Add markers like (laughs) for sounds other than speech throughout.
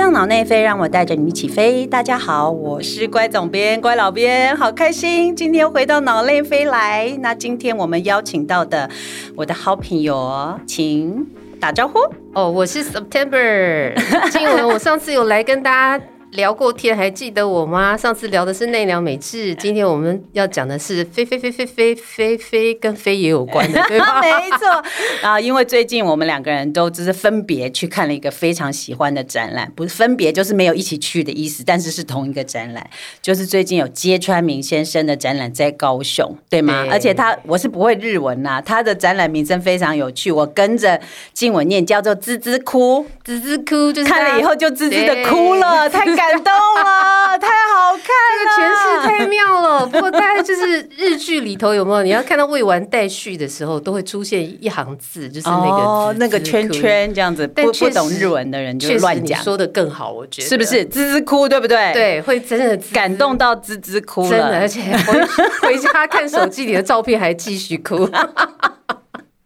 上脑内飞，让我带着你一起飞。大家好，我是乖总编、乖老编，好开心，今天回到脑内飞来。那今天我们邀请到的我的好朋友，请打招呼。哦，我是 September 静文，我上次有来跟大家。聊过天，还记得我吗？上次聊的是奈良美智，今天我们要讲的是飞飞飞飞飞飞飞，跟飞也有关的，(laughs) 对吧？没错啊，因为最近我们两个人都只是分别去看了一个非常喜欢的展览，不是分别就是没有一起去的意思，但是是同一个展览，就是最近有揭川明先生的展览在高雄，对吗？而且他我是不会日文呐，他的展览名称非常有趣，我跟着静文念叫做“滋滋哭”，滋滋哭，就是看了以后就滋滋的哭了，太。感动了，太好看了，这个诠释太妙了。不过大概就是日剧里头有没有？你要看到未完待续的时候，都会出现一行字，就是那个那个圈圈这样子。不不懂日文的人就乱讲，说的更好，我觉得是不是？滋滋哭，对不对？对，会真的感动到滋滋哭了，真的，而且回 (laughs) 回家看手机里的照片还继续哭。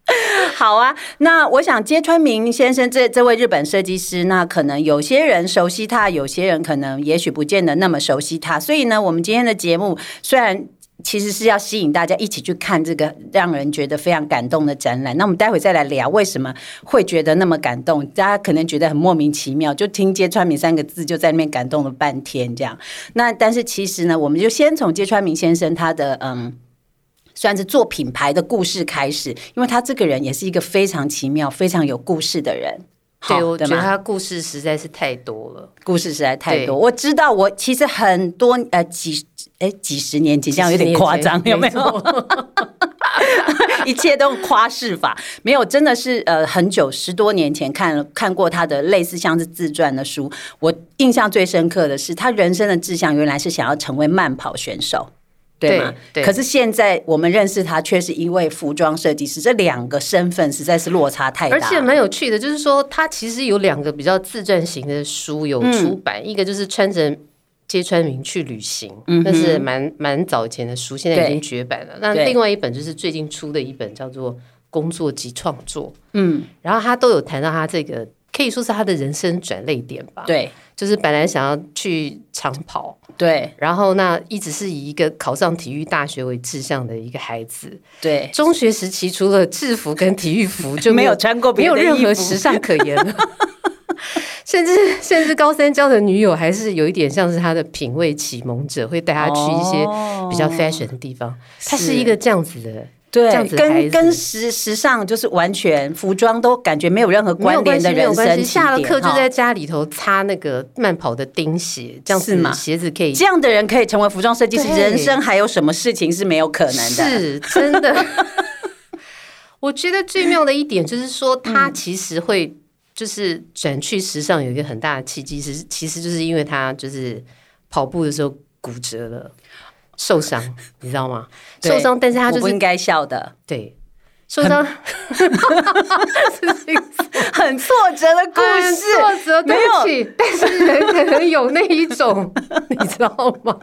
(laughs) 好啊，那我想揭川明先生这这位日本设计师，那可能有些人熟悉他，有些人可能也许不见得那么熟悉他。所以呢，我们今天的节目虽然其实是要吸引大家一起去看这个让人觉得非常感动的展览，那我们待会再来聊为什么会觉得那么感动。大家可能觉得很莫名其妙，就听揭川明三个字就在那边感动了半天这样。那但是其实呢，我们就先从揭川明先生他的嗯。算是做品牌的故事开始，因为他这个人也是一个非常奇妙、非常有故事的人。对，我觉得他故事实在是太多了，故事实在太多。我知道，我其实很多呃几哎几十年前这样有点夸张，有没有？(laughs) 一切都夸饰法，没有，真的是呃很久十多年前看了看过他的类似像是自传的书。我印象最深刻的是，他人生的志向原来是想要成为慢跑选手。对吗？可是现在我们认识他，却是一位服装设计师，这两个身份实在是落差太大。而且蛮有趣的，就是说他其实有两个比较自传型的书有出版，一个就是穿着揭穿明去旅行，那是蛮蛮早以前的书，现在已经绝版了。那另外一本就是最近出的一本，叫做《工作及创作》。嗯，然后他都有谈到他这个，可以说是他的人生转泪点吧。对。就是本来想要去长跑，对，然后那一直是以一个考上体育大学为志向的一个孩子，对，中学时期除了制服跟体育服就 (laughs) 没有穿过，没有任何时尚可言了，(laughs) 甚至甚至高三交的女友还是有一点像是他的品味启蒙者，会带他去一些比较 fashion 的地方，他是一个这样子的。对，跟跟时时尚就是完全服装都感觉没有任何关联的人生。下了课就在家里头擦那个慢跑的钉鞋，这样子嘛？鞋子可以这样的人可以成为服装设计师，人生还有什么事情是没有可能的？是真的。(laughs) 我觉得最妙的一点就是说，他其实会就是转去时尚有一个很大的契机，是其实就是因为他就是跑步的时候骨折了。受伤，你知道吗？受伤，但是他就是不应该笑的。对，受伤，(laughs) 很挫折的故事，挫折对不起，但是人可能有那一种，(laughs) 你知道吗？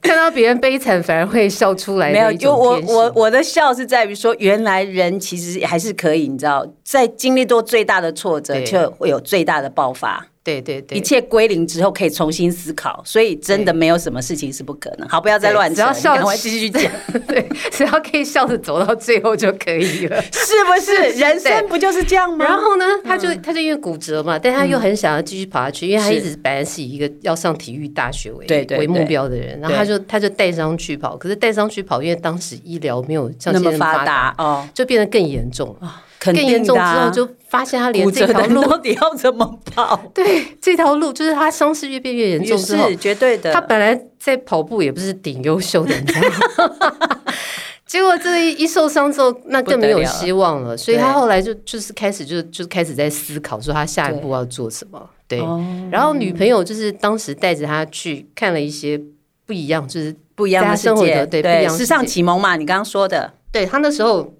看到别人悲惨，反而会笑出来。没有，就我我我的笑是在于说，原来人其实还是可以，你知道，在经历过最大的挫折，就会有最大的爆发。对对对，一切归零之后可以重新思考，所以真的没有什么事情是不可能。好，不要再乱，只要笑，赶继续讲。(laughs) 对，只要可以笑着走到最后就可以了，(laughs) 是不是？(laughs) 人生不就是这样吗？然后呢，他就他就因为骨折嘛，但他又很想要继续跑下去，因为他一直本来是以一个要上体育大学为为目标的人，然后他就他就带伤去跑，可是带伤去跑，因为当时医疗没有像现在发达哦，就变得更严重啊。更严重之后，就发现他连这条路到底要怎么跑？(laughs) 对，这条路就是他伤势越变越严重之后，绝对的。他本来在跑步也不是顶优秀的，你知道吗？(laughs) 结果这一一受伤之后，那更没有希望了。所以他后来就就是开始就就开始在思考，说他下一步要做什么。对，然后女朋友就是当时带着他去看了一些不一样，就是不一样的生活的对对时尚启蒙嘛，你刚刚说的，对他那时候。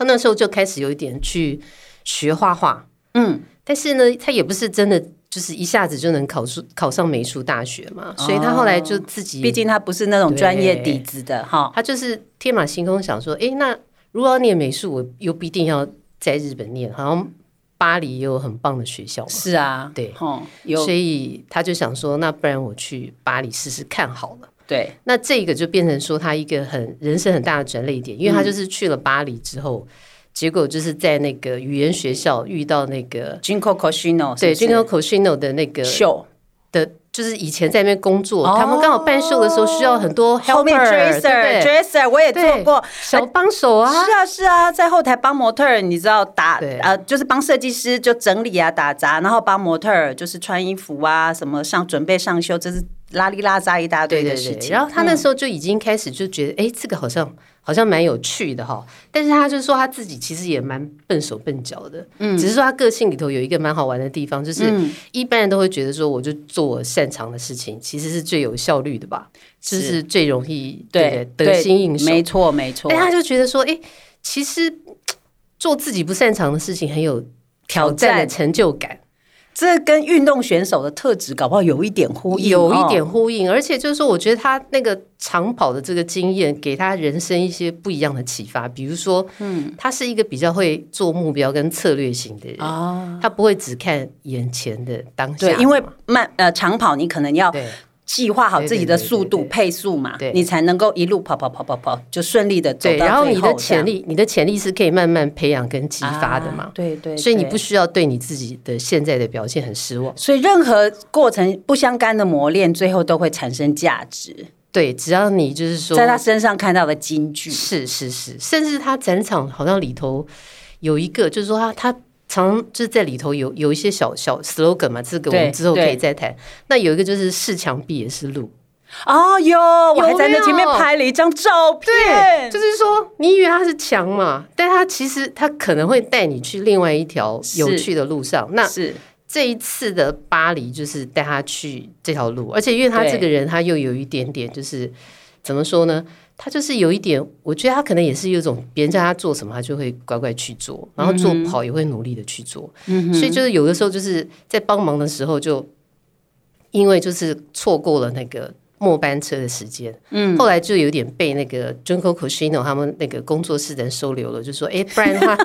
他那时候就开始有一点去学画画，嗯，但是呢，他也不是真的就是一下子就能考出考上美术大学嘛，所以他后来就自己，毕竟他不是那种专业底子的哈，他就是天马行空想说，哎，那如果要念美术，我又不一定要在日本念，好像巴黎也有很棒的学校嘛，是啊，对，所以他就想说，那不然我去巴黎试试看好了。对，那这个就变成说他一个很人生很大的转捩点，因为他就是去了巴黎之后，结果就是在那个语言学校遇到那个 Jinko Cosino 对是 Jinko 不是？Cosino 的那个秀。的，就是以前在那边工作，哦。他们刚好办秀的时候需要很多 helper，对不 dresser 对？Dresser 我也做对过。小帮手啊，是啊是啊，在后台帮模特儿，你知道打对。呃，就是帮设计师就整理啊、打杂，然后帮模特儿就是穿衣服啊，什么上准备上秀，这是拉里拉扎一大堆对对对，的事情。然后他那时候就已经开始就觉得，哎、这个好像好像蛮有趣的哈。但是他就说他自己其实也蛮笨手笨脚的，嗯，只是说他个性里头有一个蛮好玩的地方，就是一般人都会觉得说，我就做我擅长的事情，其实是最有效率的吧，就是最容易对对得心应手。没错没错但。他就觉得说，哎、其实做自己不擅长的事情很有挑战的成就感。这跟运动选手的特质搞不好有一点呼应，有一点哦呼应，而且就是说，我觉得他那个长跑的这个经验，给他人生一些不一样的启发。比如说，嗯，他是一个比较会做目标跟策略型的人，啊。他不会只看眼前的当下对，因为慢呃长跑，你可能要对计划好自己的速度对对对对配速嘛对，你才能够一路跑跑跑跑跑，就顺利的走对，到然后你的最这样潜力，你的潜力是可以慢慢培养跟激发的嘛啊。对对，对所以你不需要对你自己的现在的表现很失望。所以任何过程不相干的磨练，最后都会产生价值，对，只要你就是说，在他身上看到的金句。是是是，甚至他展场好像里头有一个，就是说他他常就是在里头有有一些小小 slogan 嘛，这个我们之后可以再谈。那有一个就是是墙壁也是路，哦，有，我还在那前面拍了一张照片，就是说你以为它是墙嘛，但它其实它可能会带你去另外一条有趣的路上。那是这一次的巴黎就是带他去这条路，而且因为他这个人他又有一点点就是怎么说呢？他就是有一点，我觉得他可能也是有一种别人叫他做什么，他就会乖乖去做，然后做不好也会努力的去做。所以就是有的时候就是在帮忙的时候，就因为就是错过了那个末班车的时间，嗯，后来就有点被那个 Junko Cosino 他们那个工作室的人收留了，就说，哎、不然的话，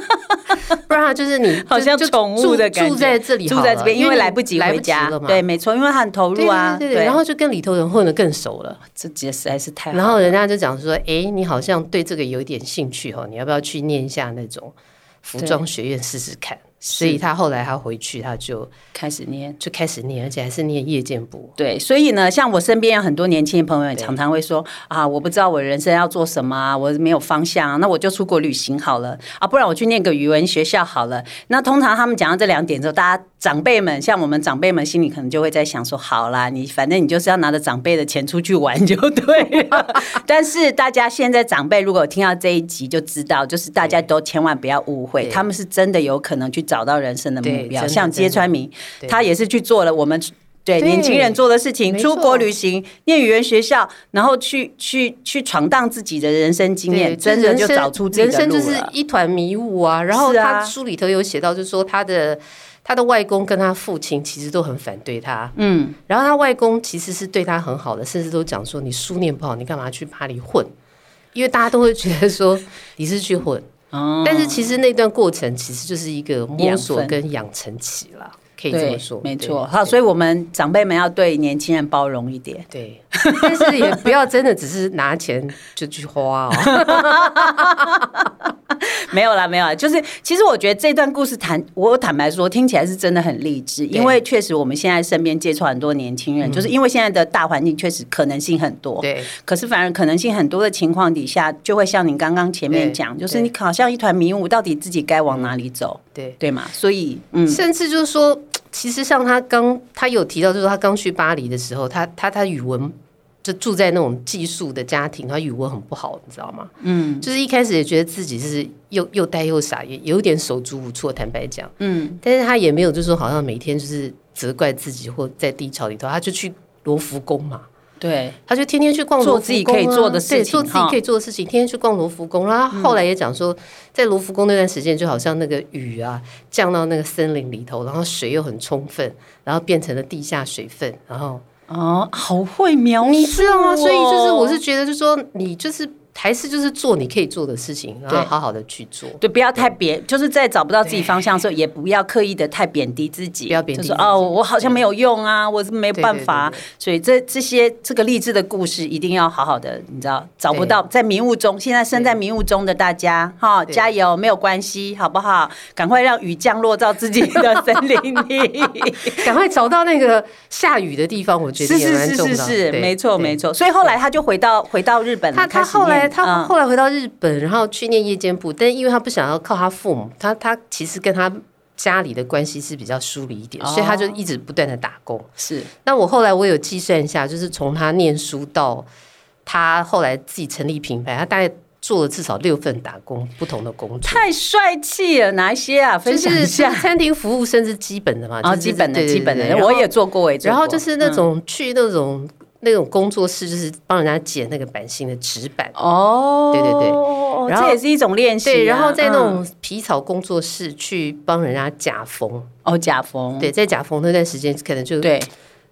(laughs) 不然就是你 (laughs) 好像宠物住的感觉。住在这里住在这边，因为来不及回家。了，嘛，对，没错，因为他很投入啊，对对对，然后就跟里头人混得更熟了。这节实在是太好然后人家就讲说，哎，你好像对这个有一点兴趣哦，你要不要去念一下那种服装学院试试看？所以他后来他回去，他就开始念。就开始念，而且还是念夜间部。对，所以呢，像我身边有很多年轻的朋友，也常常会说啊，我不知道我人生要做什么啊，我没有方向啊，那我就出国旅行好了啊，不然我去念个语文学校好了。那通常他们讲到这两点之后，大家长辈们，像我们长辈们，心里可能就会在想说，好啦，你反正你就是要拿着长辈的钱出去玩 (laughs) 就对了。(laughs) 但是大家现在长辈如果有听到这一集，就知道，就是大家都千万不要误会，他们是真的有可能去找到人生的目标，像揭穿明，他也是去做了我们。对对年轻人做的事情，出国旅行、念语言学校，然后去去去闯荡自己的人生经验，真的就找出自己的人生就是。一团迷雾啊。然后他书里头有写到，就是说他的他的外公跟他父亲其实都很反对他，嗯，然后他外公其实是对他很好的，甚至都讲说你书念不好，你干嘛去巴黎混？因为大家都会觉得说你是去混，哦但是其实那段过程其实就是一个摸索跟养成期啦，可以这么说，，没错。好，所以我们长辈们要对年轻人包容一点。对，但是也不要真的只是拿钱就去花哦。(laughs) 没有啦，没有啦，就是其实我觉得这段故事谈，我坦白说，听起来是真的很励志，因为确实我们现在身边接触很多年轻人，就是因为现在的大环境确实可能性很多，对，可是反而可能性很多的情况底下，就会像你刚刚前面讲，就是你好像一团迷雾，到底自己该往哪里走，对。对嘛？所以，嗯，甚至就是说，其实像他刚他有提到，就是他刚去巴黎的时候，他他他语文就住在那种寄宿的家庭，他语文很不好，你知道吗？嗯，就是一开始也觉得自己是又又呆又傻，也有点手足无措，坦白讲，嗯，但是他也没有就是说好像每天就是责怪自己或在低潮里头，他就去罗浮宫嘛。对，他就天天去逛做罗浮宫、啊、自己可以做的事情对，做自己可以做的事情，天天去逛罗浮宫。然后他后来也讲说，在罗浮宫那段时间，就好像那个雨啊降到那个森林里头，然后水又很充分，然后变成了地下水分，然后哦，好会描述、哦，你知道吗？所以就是我是觉得，就是说你就是还是就是做你可以做的事情，然后好好的去做。对，不要太贬，就是在找不到自己方向的时候，也不要刻意的太贬低自己。不要贬低哦，我好像没有用啊，我是没办法。所以这这些这个励志的故事，一定要好好的，你知道，找不到在迷雾中，现在身在迷雾中的大家，哈，加油，没有关系，好不好？赶快让雨降落到自己的 (laughs) 森林里，(laughs) 赶快找到那个下雨的地方。我觉得是是是是是，没错没错。所以后来他就回到回到日本，他他后来他后来回到日本，然后去念夜间部，但因为他不想要靠他父母，他他其实跟他家里的关系是比较疏离一点，所以他就一直不断的打工。是，那我后来我有计算一下，就是从他念书到他后来自己成立品牌，他大概做了至少六份打工，不同的工作。太帅气了，哪一些啊？分享一下。餐厅服务甚至基本的嘛，啊，基本的基本的，我也做过。然后就是那种去那种。那种工作室就是帮人家剪那个版型的纸板哦，对对对，然后这也是一种练习。对，然后在那种皮草工作室去帮人家假缝哦，假缝。对，在假缝那段时间，可能就对，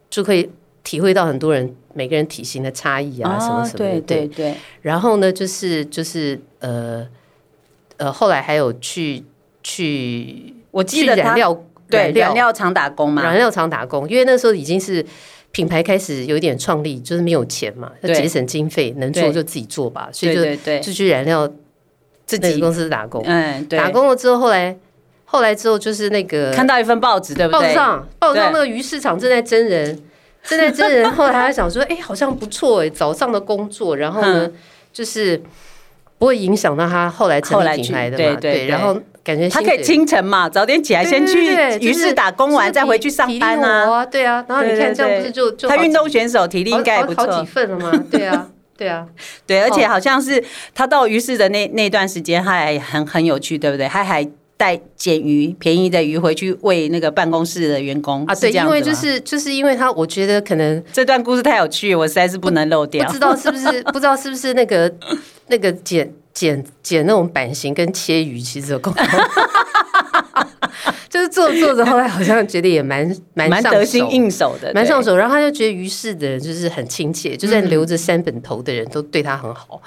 就可以体会到很多人每个人体型的差异啊，什么什么。对对对。然后呢，就是就是呃呃，后来还有去去，我记得染料对染料厂打工嘛，染料厂打工，因为那时候已经是。品牌开始有点创立，就是没有钱嘛，要节省经费，能做就自己做吧，所以就就去燃料自己公司打工。嗯，打工了之后，后来后来之后就是那个看到一份报纸，对不对？报纸上报纸上那个鱼市场正在真人，正在真人。(laughs) 后来他想说，哎，好像不错哎，早上的工作，然后呢，就是不会影响到他后来成立品牌的嘛，对，然后。感觉他可以清晨嘛，早点起来先去于是打工完再回去上班啊，对啊，然后你看这样不是就就他运动选手体力应该也不错，好几份了吗？(laughs) 对啊，对啊，对，而且好像是他到于市的那那段时间，他还很很有趣，对不对？他还带捡鱼便宜的鱼回去喂那个办公室的员工啊，对，因为就是就是因为他，我觉得可能这段故事太有趣，我实在是不能漏掉，不知道是不是不知道是不是那个那个捡。剪剪那种版型跟切鱼其实有共同，就是做着做着，后来好像觉得也蛮 (laughs) 蛮蛮得心应手的，蛮上手。然后他就觉得于氏的人就是很亲切，就算留着三本头的人都对他很好。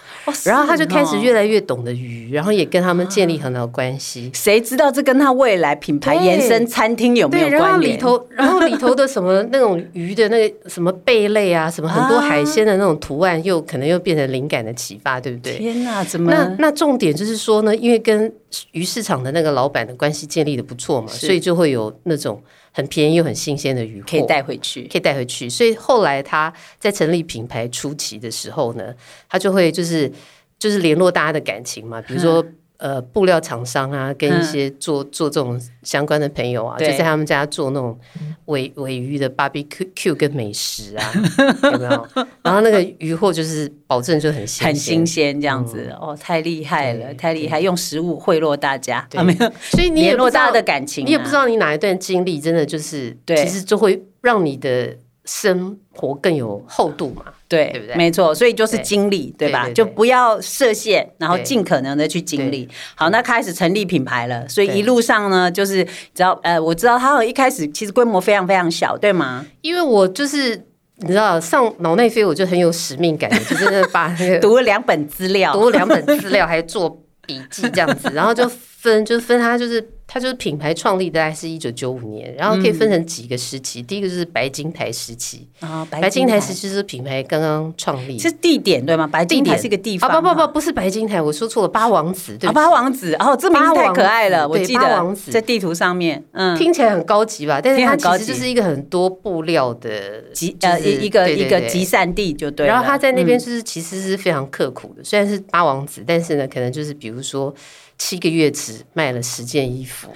然后他就开始越来越懂得鱼，然后也跟他们建立很好的关系。谁知道这跟他未来品牌延伸餐厅有没有关联？里头，然后里头的什么那种鱼的那个什么贝类啊，什么很多海鲜的那种图案，又可能又变成灵感的启发，对不对？天哪，怎么？那那重点就是说呢，因为跟鱼市场的那个老板的关系建立的不错嘛，所以就会有那种很便宜又很新鲜的鱼可以带回去，可以带回去。所以后来他在成立品牌初期的时候呢，他就会就是就是联络大家的感情嘛，比如说。呃，布料厂商啊，跟一些做做这种相关的朋友啊，就在他们家做那种尾尾鱼的 barbecue 跟美食啊，(laughs) 有没有？然后那个鱼货就是保证就很新很新鲜这样子哦，太厉害了，太厉害，用食物贿赂大家，没有？所以你也落大家的感情，你也不知道你哪一段经历真的就是对，其实就会让你的生活更有厚度嘛。对，对不对？没错，所以就是经历，对吧？就不要设限，然后尽可能的去经历。好，那开始成立品牌了，所以一路上呢，就是只要呃，我知道他一开始其实规模非常非常小，对吗？因为我就是你知道上脑内飞，我就很有使命感，就是把那个 (laughs) 读了两本资料，读了两本资料，还做笔记这样子，然后就分，就是分它就是。它就是品牌创立大概是一九九五年，然后可以分成几个时期。第一个就是白金台时期啊，白金台时期是品牌刚刚创立，是地点对吗？白金台是一个地方啊，不不不，不是白金台，我说错了，八王子对，八王子哦，这名字太可爱了，我记得王子在地图上面，嗯，听起来很高级吧？但是它其实就是一个很多布料的集呃一个一个集散地就对。然后他在那边就是其实是非常刻苦的，虽然是八王子，但是呢，可能就是比如说。七个月只卖了十件衣服，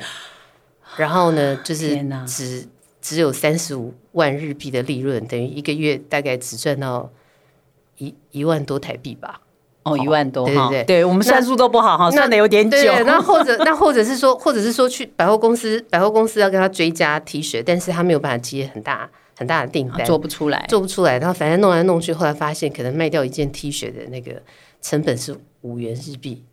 然后呢，就是只只有三十五万日币的利润，等于一个月大概只赚到一一万多台币吧。哦，一万多，对对对，对我们算数都不好哈，算的有点久。那或者那或者是说，或者是说去百货公司，百货公司要跟他追加 T 恤，但是他没有办法接很大很大的订单，做不出来，做不出来。然后反正弄来弄去，后来发现可能卖掉一件 T 恤的那个成本是五元日币。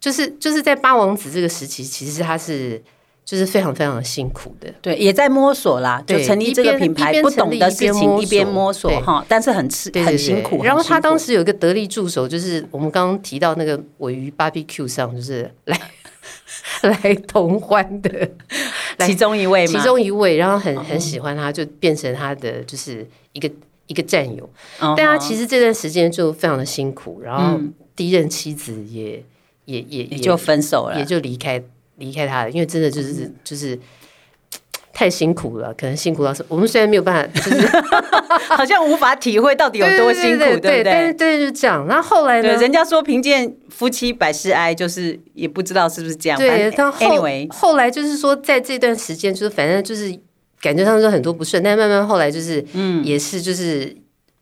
就是就是在八王子这个时期，其实他是就是非常非常的辛苦的。对，也在摸索啦，就对成立这个品牌，不懂的事情一一边边摸摸索索哈，但是很吃很辛苦。然后他当时有一个得力助手，就是我们刚刚提到那个尾鱼 barbecue 上，就是来 (laughs) 来同欢的其中一位嘛，其中一位，然后很很喜欢他，就变成他的就是一个一个战友。但他其实这段时间就非常的辛苦，然后第一任妻子也也也也就分手了也。就离开离开他了，因为真的就是就是。太辛苦了，可能辛苦到是，我们虽然没有办法，就是 (laughs) (laughs) 好像无法体会到底有多辛苦，对对不但是对？对，就这样。那后后来，呢？人家说贫贱夫妻百事哀，就是也不知道是不是这样。对，反正但后 anyway，后来就是说，在这段时间，就是反正就是感觉上就很多不顺，但慢慢后来就是，嗯，也是就是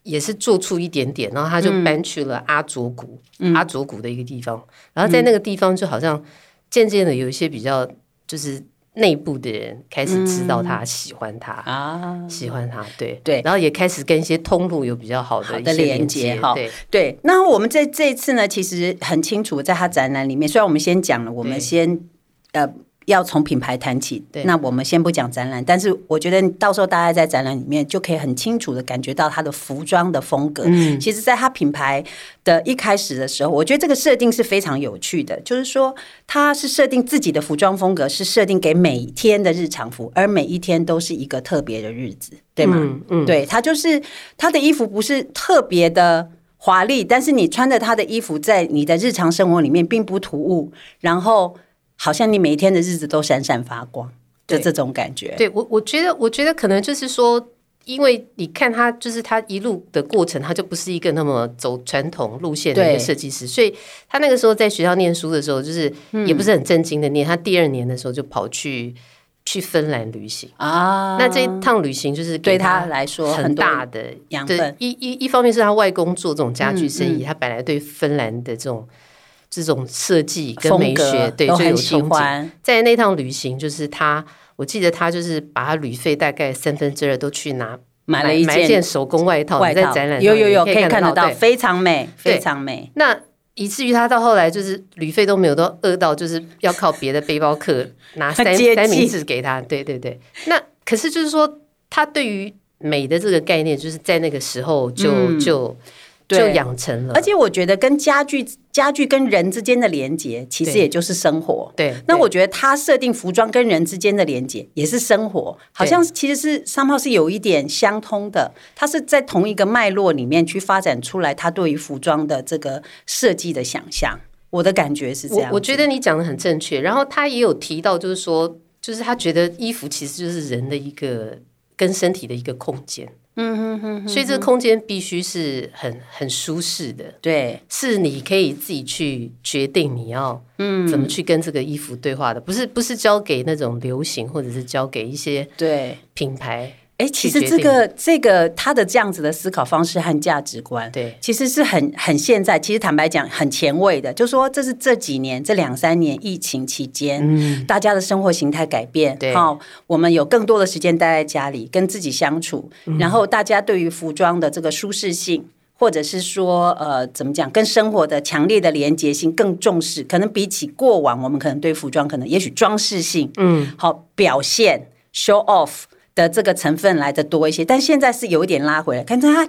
也是做出一点点，然后他就搬去了阿卓谷，阿卓谷的一个地方，然后在那个地方就好像渐渐的有一些比较就是内部的人开始知道他喜欢他。啊，喜欢他，对。对。然后也开始跟一些通路有比较好的一些连接哈接对，对。那我们在这一次呢，其实很清楚，在他展览里面，虽然我们先讲了，我们先呃。要从品牌谈起，对那我们先不讲展览，但是我觉得到时候大家在展览里面就可以很清楚的感觉到他的服装的风格。嗯，其实，在他品牌的一开始的时候，我觉得这个设定是非常有趣的，就是说他是设定自己的服装风格是设定给每天的日常服，而每一天都是一个特别的日子，对吗？嗯嗯，对他就是他的衣服不是特别的华丽，但是你穿着他的衣服在你的日常生活里面并不突兀，然后好像你每一天的日子都闪闪发光的这种感觉。对我，我觉得，我觉得可能就是说，因为你看他，就是他一路的过程，他就不是一个那么走传统路线的一个设计师，所以他那个时候在学校念书的时候，就是也不是很正经的念。他第二年的时候就跑去去芬兰旅行，啊，那这一趟旅行就是给对他来说很大的对养分，一一一方面是他外公做这种家具生意，他本来对芬兰的这种这种设计跟美学对都很喜就有憧憬。欢。在那趟旅行，就是他，我记得他就是把他旅费大概三分之二都去拿买了一件件手工外套，外套你在展览，有有有可以看得到，非常美，非常美。那以至于他到后来就是旅费都没有，都饿到就是要靠别的背包客拿 (laughs) 三三明治给他。对对对，那可是就是说，他对于美的这个概念，就是在那个时候就、嗯就对就养成了，而且我觉得跟家具、家具跟人之间的连接，其实也就是生活。对。对。那我觉得他设定服装跟人之间的连接也是生活，好像其实是商号是有一点相通的，它是在同一个脉络里面去发展出来他对于服装的这个设计的想象。我的感觉是这样我我觉得你讲的很正确，然后他也有提到，就是说，就是他觉得衣服其实就是人的一个跟身体的一个空间，嗯哼哼，所以这个空间必须是很很舒适的，对。是你可以自己去决定你要嗯。怎么去跟这个衣服对话的，不是不是交给那种流行，或者是交给一些对。品牌，哎，其实这个这个他的这样子的思考方式和价值观，对。其实是很很现在，其实坦白讲很前卫的，就说这是这几年这两三年疫情期间，嗯大家的生活形态改变，嗯对好，我们有更多的时间待在家里跟自己相处，嗯然后大家对于服装的这个舒适性。或者是说，呃，怎么讲，跟生活的强烈的连结性更重视，可能比起过往，我们可能对服装可能也许装饰性，嗯，好表现 show off 的这个成分来的多一些，但现在是有一点拉回来。看他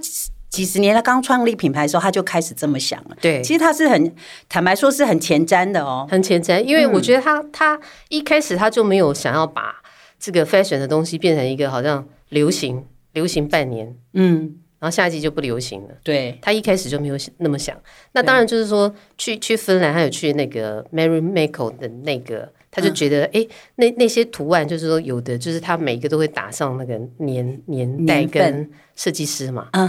几十年他刚创立品牌的时候，他就开始这么想了。对其实他是很坦白说，是很前瞻的哦。很前瞻，因为我觉得他、他一开始他就没有想要把这个 fashion 的东西变成一个好像流行流行半年，嗯，然后下一季就不流行了。对，他一开始就没有那么想。那当然就是说，去去芬兰，还有去那个 Mary Mako 的那个，他就觉得，哎、那那些图案，就是说有的，就是他每个都会打上那个年年代跟设计师嘛。嗯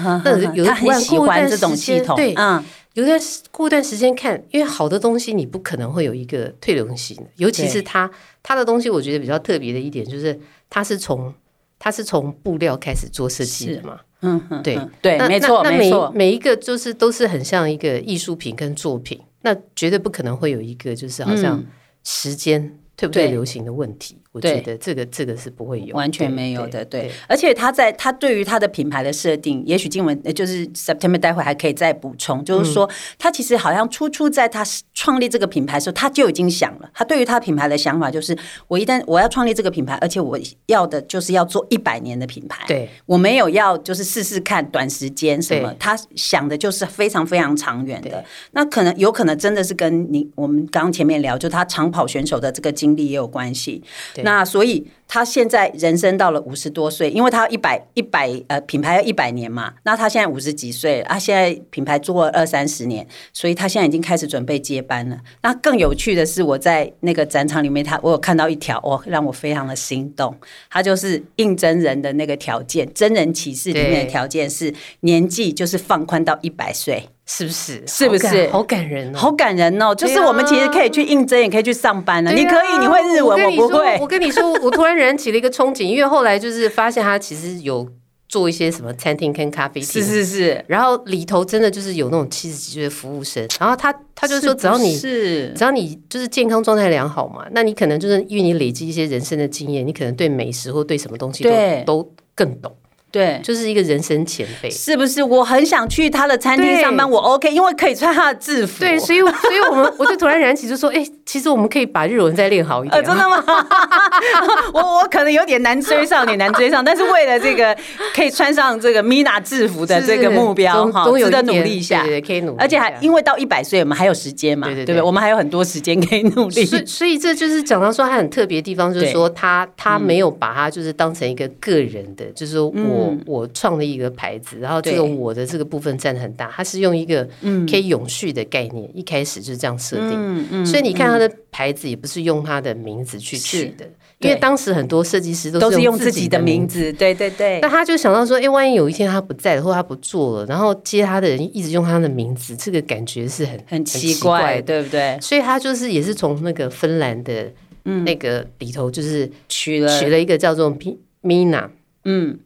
有的图案喜过一段时间对嗯，有段时过一段时间看，因为好的东西你不可能会有一个退流行的，尤其是他他的东西，我觉得比较特别的一点就是，他是从他是从布料开始做设计的嘛。嗯哼，对嗯对，那没错，那那每没错，每一个就是都是很像一个艺术品跟作品，那绝对不可能会有一个就是好像时间对不对流行的问题。我觉得这个这个是不会有，完全没有的。对，而且他在他对于他的品牌的设定，也许静文就是 September 待会还可以再补充，就是说他其实好像初初在他创立这个品牌的时候，他就已经想了，他对于他品牌的想法就是，我一旦我要创立这个品牌，而且我要的就是要做一百年的品牌。对，我没有要就是试试看短时间什么，他想的就是非常非常长远的。那可能有可能真的是跟你我们刚刚前面聊，就他长跑选手的这个经历也有关系。那所以他现在人生到了五十多岁，因为他一百一百呃品牌要一百年嘛，那他现在五十几岁，他现在品牌做了二三十年，所以他现在已经开始准备接班了。那更有趣的是，我在那个展场里面，他我有看到一条，哦，让我非常的心动。他就是应征人的那个条件，真人启事里面的条件是年纪就是放宽到一百岁。是不是？是不是？好感人，好感人哦！就是我们其实可以去应征，也可以去上班了。你可以，你会日文，我不会。我跟你说，我突然燃起了一个憧憬，因为后来就是发现他其实有做一些什么餐厅跟咖啡厅，是是是。然后里头真的就是有那种七十几岁的服务生，然后他他就说，只要你是只要你就是健康状态良好嘛，那你可能就是因为你累积一些人生的经验，你可能对美食或对什么东西都都更懂。对，就是一个人生前辈，是不是？我很想去他的餐厅上班，我 OK，因为可以穿他的制服。对，所以，所以我们我就突然燃起，就说，(laughs) 哎，其实我们可以把日文再练好一点。真的吗？(laughs) 我我可能有点难追上，有点难追上，但是为了这个可以穿上这个 Mina 制服的这个目标，哈，值得努力一下，对，可以努力。而且还因为到一百岁，我们还有时间嘛，对对对，我们还有很多时间可以努力。所以，所以这就是讲到说他很特别的地方，就是说他他没有把他就是当成一个个人的，就是说我我我创。的一个牌子，然后这个我的这个部分占的很大，它是用一个可以永续的概念，一开始就是这样设定，嗯所以你看它的牌子也不是用它的名字去取的，因为当时很多设计师都是用自己的名字，对对对。那他就想到说，哎，万一有一天他不在了，或他不做了，然后接他的人一直用他的名字，这个感觉是很很奇怪，对不对？所以他就是也是从那个芬兰的那个里头，就是取了。取了一个叫做 Mina，嗯。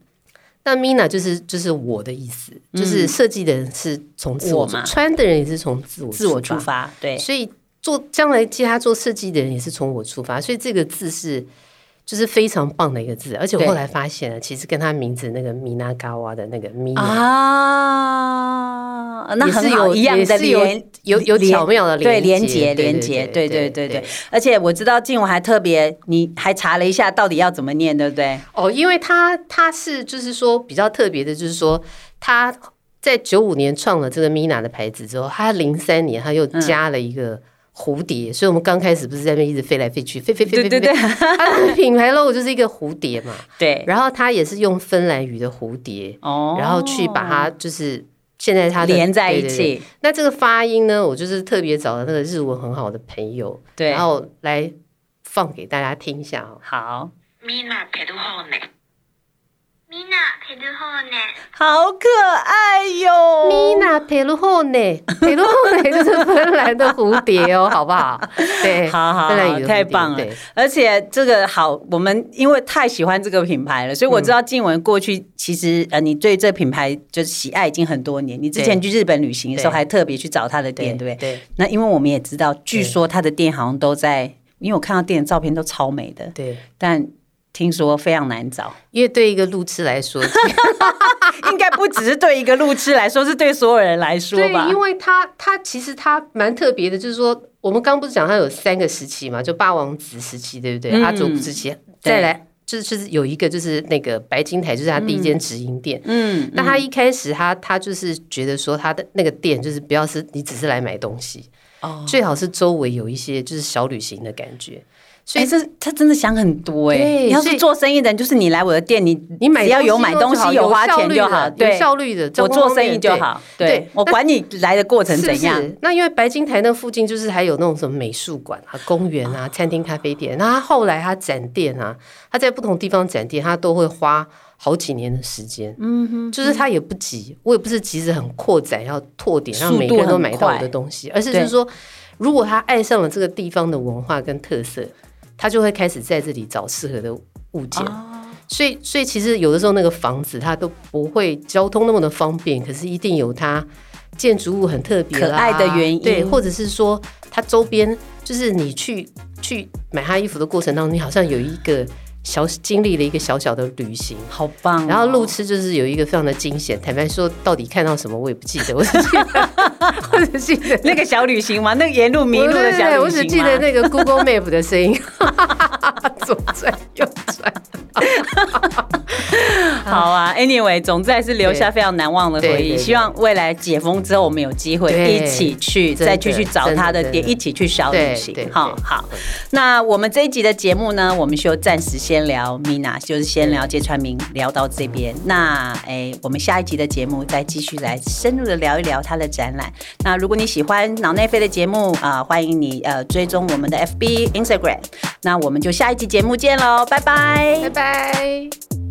那 Mina 就是就是我的意思，就是设计的人是从自我嘛，穿的人也是从自我自我出发，对，所以做将来接他做设计的人也是从我出发，所以这个字是。就是非常棒的一个字，而且我后来发现了，其实跟他名字那个米娜嘎瓦的那个米啊，那很有一样的连有有巧妙的对连接连接，对对对对。而且我知道静文还特别，你还查了一下到底要怎么念，对不对？哦，因为他他是就是说比较特别的，就是说他在九五年创了这个米娜的牌子之后，他零三年他又加了一个。蝴蝶，所以我们刚开始不是在那边一直飞来飞去，飞 (laughs) 飞飞飞飞。对对对，(laughs) 它的品牌 logo 就是一个蝴蝶嘛。(laughs) 对。然后它也是用芬兰语的蝴蝶，哦，然后去把它就是现在它连在一起。那这个发音呢，我就是特别找了那个日文很好的朋友，对，然后来放给大家听一下哦。好。米娜佩鲁后呢，好可爱哟！米娜佩鲁后呢，(laughs) 佩鲁后呢就是芬兰的蝴蝶哦，好不好？对，好好，太棒了！而且这个好，我们因为太喜欢这个品牌了，所以我知道静文过去其实呃，你对这品牌就是喜爱已经很多年。你之前去日本旅行的时候，还特别去找他的店，对不对？对。那因为我们也知道，据说他的店好像都在，因为我看到店的照片都超美的，对，但。听说非常难找，因为对一个路痴来说，(laughs) 应该不只是对一个路痴来说，是对所有人来说吧？因为他他其实他蛮特别的，就是说我们刚不是讲他有三个时期嘛，就霸王子时期，对不对？阿祖时期，再来就是就是有一个就是那个白金台，就是他第一间直营店。嗯，那他一开始他他就是觉得说他的那个店就是不要是你只是来买东西哦，最好是周围有一些就是小旅行的感觉。所以这他真的想很多哎，你要是做生意的人，就是你来我的店，你你买要有买东西有花钱就好，有效率的，我做生意就好，对我管你来的过程怎样。那因为白金台那附近就是还有那种什么美术馆啊、公园啊、餐厅、咖啡店。那他后来他展店啊，他在不同地方展店，他都会花好几年的时间。嗯哼，就是他也不急，我也不是急着很扩展要拓点，让每个人都买到我的东西，而是就是说，如果他爱上了这个地方的文化跟特色。他就会开始在这里找适合的物件，所以所以其实有的时候那个房子它都不会交通那么的方便，可是一定有它建筑物很特别可爱的原因，对，或者是说它周边就是你去去买他衣服的过程当中，你好像有一个。小经历了一个小小的旅行，好棒。然后路痴就是有一个非常的惊险。坦白说，到底看到什么我也不记得，(laughs) 我只记得，(laughs) 我只记得那个小旅行嘛，那个沿路迷路的小旅行我只记得那个 Google Map 的声音，(laughs) 左转右转。(laughs) 好啊，Anyway，总之还是留下非常难忘的回忆。希望未来解封之后，我们有机会一起去，再继续找他的店，一起去小旅行。好好，那我们这一集的节目呢，我们就暂时先聊 Mina，就是先聊芥川明，聊到这边。那哎，我们下一集的节目再继续来深入的聊一聊他的展览。那如果你喜欢脑内飞的节目啊，欢迎你呃追踪我们的 FB、Instagram。那我们就下一集节目见喽，拜拜，拜拜。